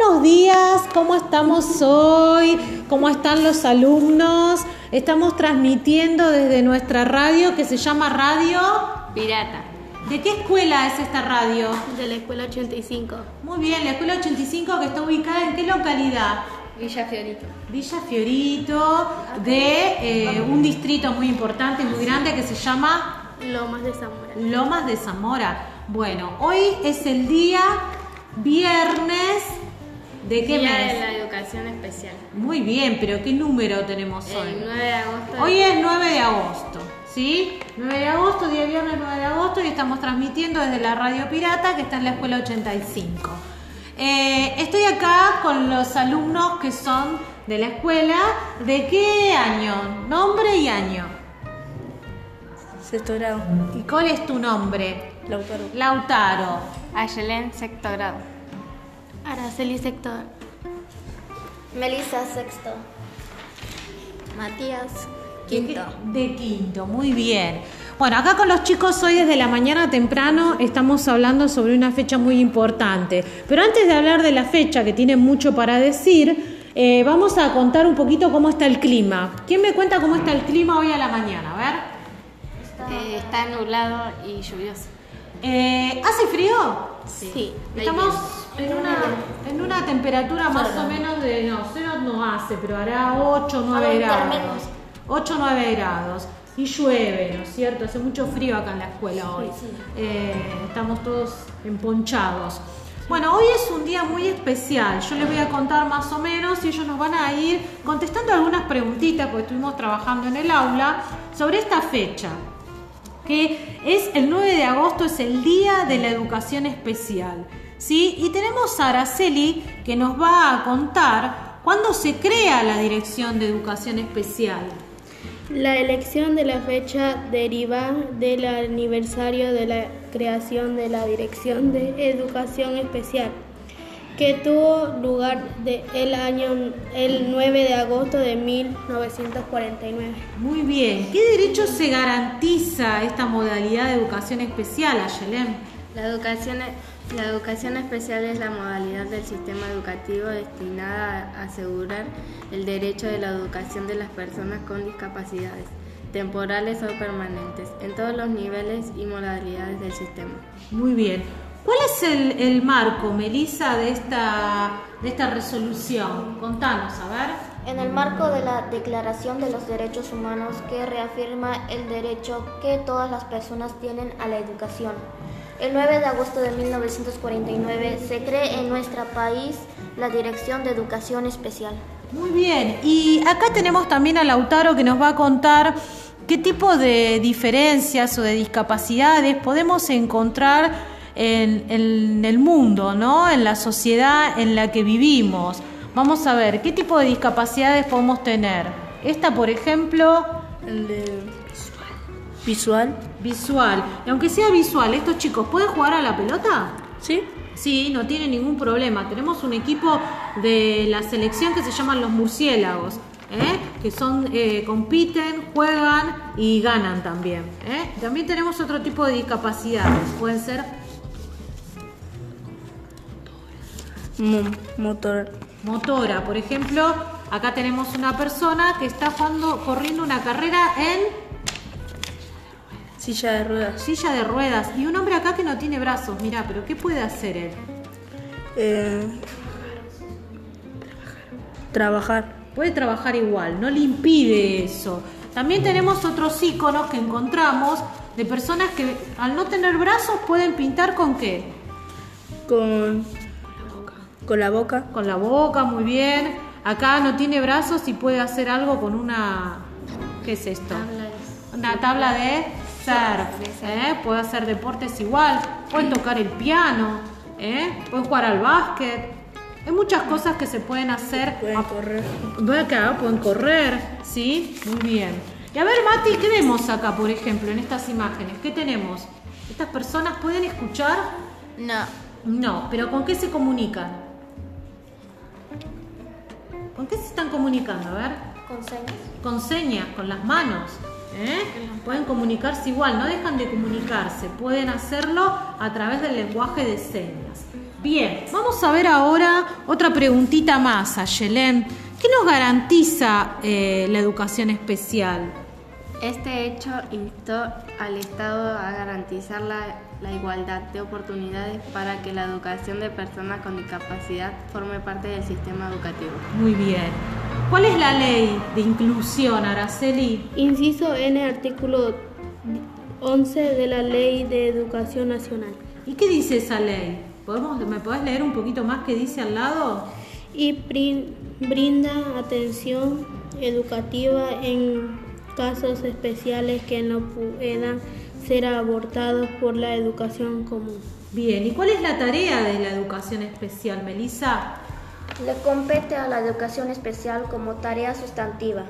buenos días, ¿cómo estamos hoy? ¿Cómo están los alumnos? Estamos transmitiendo desde nuestra radio que se llama Radio Pirata. ¿De qué escuela es esta radio? De la escuela 85. Muy bien, la escuela 85 que está ubicada en qué localidad? Villa Fiorito. Villa Fiorito, de eh, un distrito muy importante, muy grande que se llama Lomas de Zamora. Lomas de Zamora. Bueno, hoy es el día viernes de qué Día mes? de la Educación Especial. Muy bien, pero ¿qué número tenemos El hoy? 9 de agosto. Hoy es 9 de agosto, ¿sí? 9 de agosto, día viernes 9 de agosto y estamos transmitiendo desde la Radio Pirata que está en la Escuela 85. Eh, estoy acá con los alumnos que son de la escuela. ¿De qué año? Nombre y año. Sexto grado. ¿Y cuál es tu nombre? Lautaro. Lautaro. Ayelén, sexto grado. Araceli, sexto. Melissa, sexto. Matías, quinto. De, de quinto, muy bien. Bueno, acá con los chicos hoy desde la mañana temprano estamos hablando sobre una fecha muy importante. Pero antes de hablar de la fecha, que tiene mucho para decir, eh, vamos a contar un poquito cómo está el clima. ¿Quién me cuenta cómo está el clima hoy a la mañana? A ver. Eh, está nublado y lluvioso. Eh, ¿Hace frío? Sí. Estamos en una, en una temperatura más o menos de, no, cero no hace, pero hará 8 o 9 Algo grados. intermedio. 8 o 9 grados. Y llueve, ¿no es cierto? Hace mucho frío acá en la escuela hoy. Eh, estamos todos emponchados. Bueno, hoy es un día muy especial. Yo les voy a contar más o menos y ellos nos van a ir contestando algunas preguntitas, porque estuvimos trabajando en el aula, sobre esta fecha que es el 9 de agosto, es el Día de la Educación Especial. ¿sí? Y tenemos a Araceli que nos va a contar cuándo se crea la Dirección de Educación Especial. La elección de la fecha deriva del aniversario de la creación de la Dirección de Educación Especial, que tuvo lugar de el año el 9 de agosto de 1949. Muy bien, ¿qué derecho se garantiza esta modalidad de educación especial, Ayelén? La educación, la educación especial es la modalidad del sistema educativo destinada a asegurar el derecho de la educación de las personas con discapacidades, temporales o permanentes, en todos los niveles y modalidades del sistema. Muy bien. ¿Cuál es el, el marco, Melissa, de esta, de esta resolución? Contanos, a ver. En el marco de la Declaración de los Derechos Humanos que reafirma el derecho que todas las personas tienen a la educación. El 9 de agosto de 1949 se cree en nuestro país la Dirección de Educación Especial. Muy bien, y acá tenemos también a Lautaro que nos va a contar qué tipo de diferencias o de discapacidades podemos encontrar en, en el mundo, ¿no? En la sociedad en la que vivimos. Vamos a ver, ¿qué tipo de discapacidades podemos tener? Esta, por ejemplo, El de visual. visual. Y aunque sea visual, ¿estos chicos pueden jugar a la pelota? ¿Sí? Sí, no tiene ningún problema. Tenemos un equipo de la selección que se llaman los murciélagos, ¿eh? que son eh, compiten, juegan y ganan también. ¿eh? También tenemos otro tipo de discapacidades. Pueden ser Mo- motor. motora, por ejemplo. Acá tenemos una persona que está jugando, corriendo una carrera en Silla de ruedas. silla de ruedas y un hombre acá que no tiene brazos. Mira, pero ¿qué puede hacer él? Eh, trabajar. Puede trabajar igual, no le impide eso. También tenemos otros iconos que encontramos de personas que al no tener brazos pueden pintar con qué? Con, con la boca. Con la boca, muy bien. Acá no tiene brazos y puede hacer algo con una... ¿Qué es esto? Una tabla de surf. ¿eh? Puede hacer deportes igual. Puede tocar el piano. ¿eh? Puede jugar al básquet. Hay muchas cosas que se pueden hacer Pueden correr. Acá, pueden correr, ¿sí? Muy bien. Y a ver, Mati, ¿qué vemos acá, por ejemplo, en estas imágenes? ¿Qué tenemos? ¿Estas personas pueden escuchar? No. No, pero ¿con qué se comunican? ¿Con qué se están comunicando? A ver. Con señas. Con señas, con las manos. ¿eh? Pueden comunicarse igual, no dejan de comunicarse, pueden hacerlo a través del lenguaje de señas. Bien, vamos a ver ahora otra preguntita más a Yelén. ¿Qué nos garantiza eh, la educación especial? Este hecho instó al Estado a garantizar la, la, igualdad de oportunidades para que la educación de personas con discapacidad forme parte del sistema educativo. Muy bien. ¿Cuál es la ley de inclusión, Araceli? Inciso N, artículo 11 de la Ley de Educación Nacional. ¿Y qué dice esa ley? ¿Podemos, ¿Me podés leer un poquito más qué dice al lado? Y brinda atención educativa en casos especiales que no puedan ser abortados por la educación común. Bien, ¿y cuál es la tarea de la educación especial, Melissa? Le compete a la educación especial como tarea sustantiva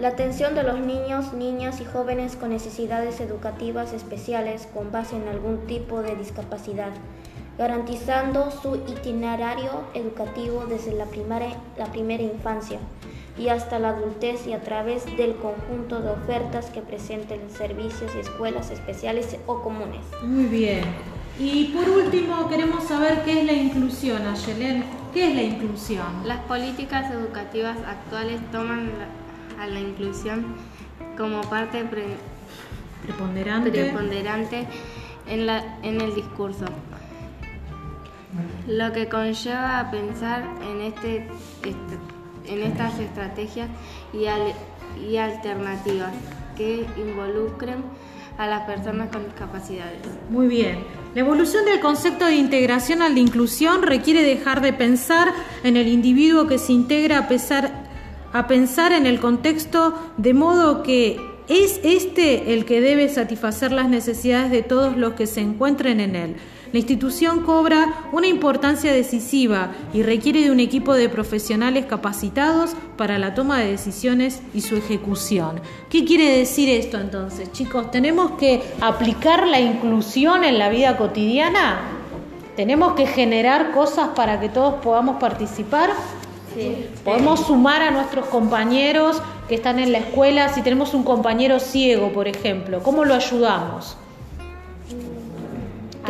la atención de los niños, niñas y jóvenes con necesidades educativas especiales con base en algún tipo de discapacidad, garantizando su itinerario educativo desde la primera, la primera infancia y hasta la adultez y a través del conjunto de ofertas que presenten servicios y escuelas especiales o comunes. Muy bien. Y por último, queremos saber qué es la inclusión, Ayelen. ¿Qué es la inclusión? Las políticas educativas actuales toman a la inclusión como parte preponderante, preponderante en, la, en el discurso lo que conlleva a pensar en este, este en estas estrategias y, alternativas que involucren a las personas con discapacidades. Muy bien. La evolución del concepto de integración al de inclusión requiere dejar de pensar en el individuo que se integra a, a pensar en el contexto de modo que es este el que debe satisfacer las necesidades de todos los que se encuentren en él. La institución cobra una importancia decisiva y requiere de un equipo de profesionales capacitados para la toma de decisiones y su ejecución. ¿Qué quiere decir esto entonces, chicos? ¿Tenemos que aplicar la inclusión en la vida cotidiana? ¿Tenemos que generar cosas para que todos podamos participar? Sí. Podemos sumar a nuestros compañeros que están en la escuela. Si tenemos un compañero ciego, por ejemplo, ¿cómo lo ayudamos?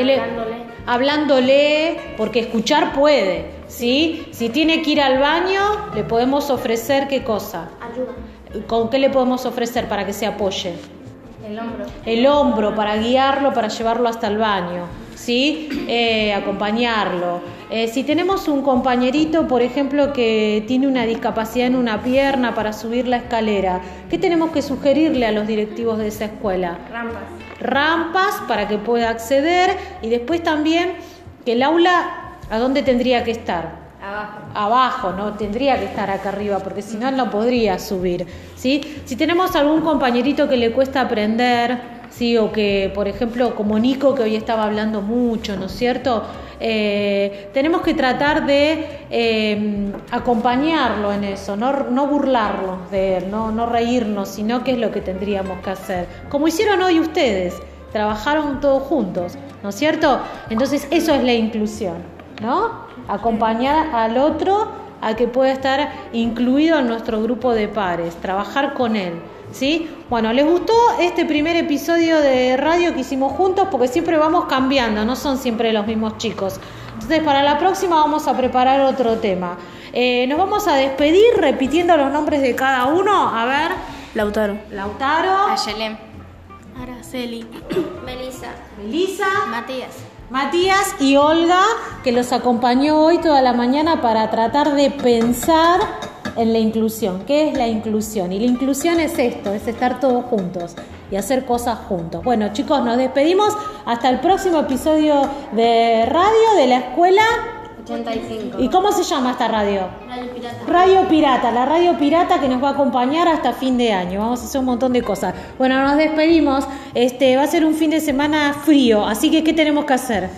Hablándole. hablándole, porque escuchar puede, ¿sí? Si tiene que ir al baño, le podemos ofrecer qué cosa? Ayuda. ¿Con qué le podemos ofrecer para que se apoye? El hombro. El hombro, para guiarlo, para llevarlo hasta el baño, ¿sí? Eh, acompañarlo. Eh, si tenemos un compañerito, por ejemplo, que tiene una discapacidad en una pierna para subir la escalera, ¿qué tenemos que sugerirle a los directivos de esa escuela? Rampas rampas para que pueda acceder y después también que el aula, ¿a dónde tendría que estar? Abajo. Abajo, no tendría que estar acá arriba, porque si no, no podría subir. ¿sí? Si tenemos algún compañerito que le cuesta aprender, ¿sí? o que, por ejemplo, como Nico, que hoy estaba hablando mucho, ¿no es cierto? Eh, tenemos que tratar de eh, acompañarlo en eso, no, no burlarnos de él, no, no reírnos, sino qué es lo que tendríamos que hacer. Como hicieron hoy ustedes, trabajaron todos juntos, ¿no es cierto? Entonces eso es la inclusión, ¿no? Acompañar al otro a que pueda estar incluido en nuestro grupo de pares, trabajar con él. ¿Sí? Bueno, ¿les gustó este primer episodio de radio que hicimos juntos? Porque siempre vamos cambiando, no son siempre los mismos chicos. Entonces, para la próxima vamos a preparar otro tema. Eh, nos vamos a despedir repitiendo los nombres de cada uno. A ver. Lautaro. Lautaro. Ayelem. Araceli. Melissa. Melissa. Matías. Matías y Olga, que los acompañó hoy toda la mañana para tratar de pensar en la inclusión. ¿Qué es la inclusión? Y la inclusión es esto, es estar todos juntos y hacer cosas juntos. Bueno, chicos, nos despedimos hasta el próximo episodio de radio de la escuela 85. ¿Y cómo se llama esta radio? Radio Pirata. Radio Pirata, la radio pirata que nos va a acompañar hasta fin de año. Vamos a hacer un montón de cosas. Bueno, nos despedimos. Este va a ser un fin de semana frío, así que ¿qué tenemos que hacer?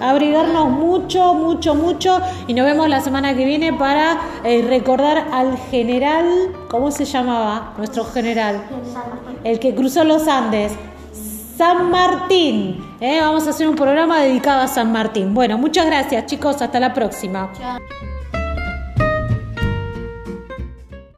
abrigarnos mucho, mucho, mucho y nos vemos la semana que viene para eh, recordar al general, ¿cómo se llamaba? Nuestro general, el que cruzó los Andes. San Martín. ¿eh? Vamos a hacer un programa dedicado a San Martín. Bueno, muchas gracias chicos, hasta la próxima. Chao.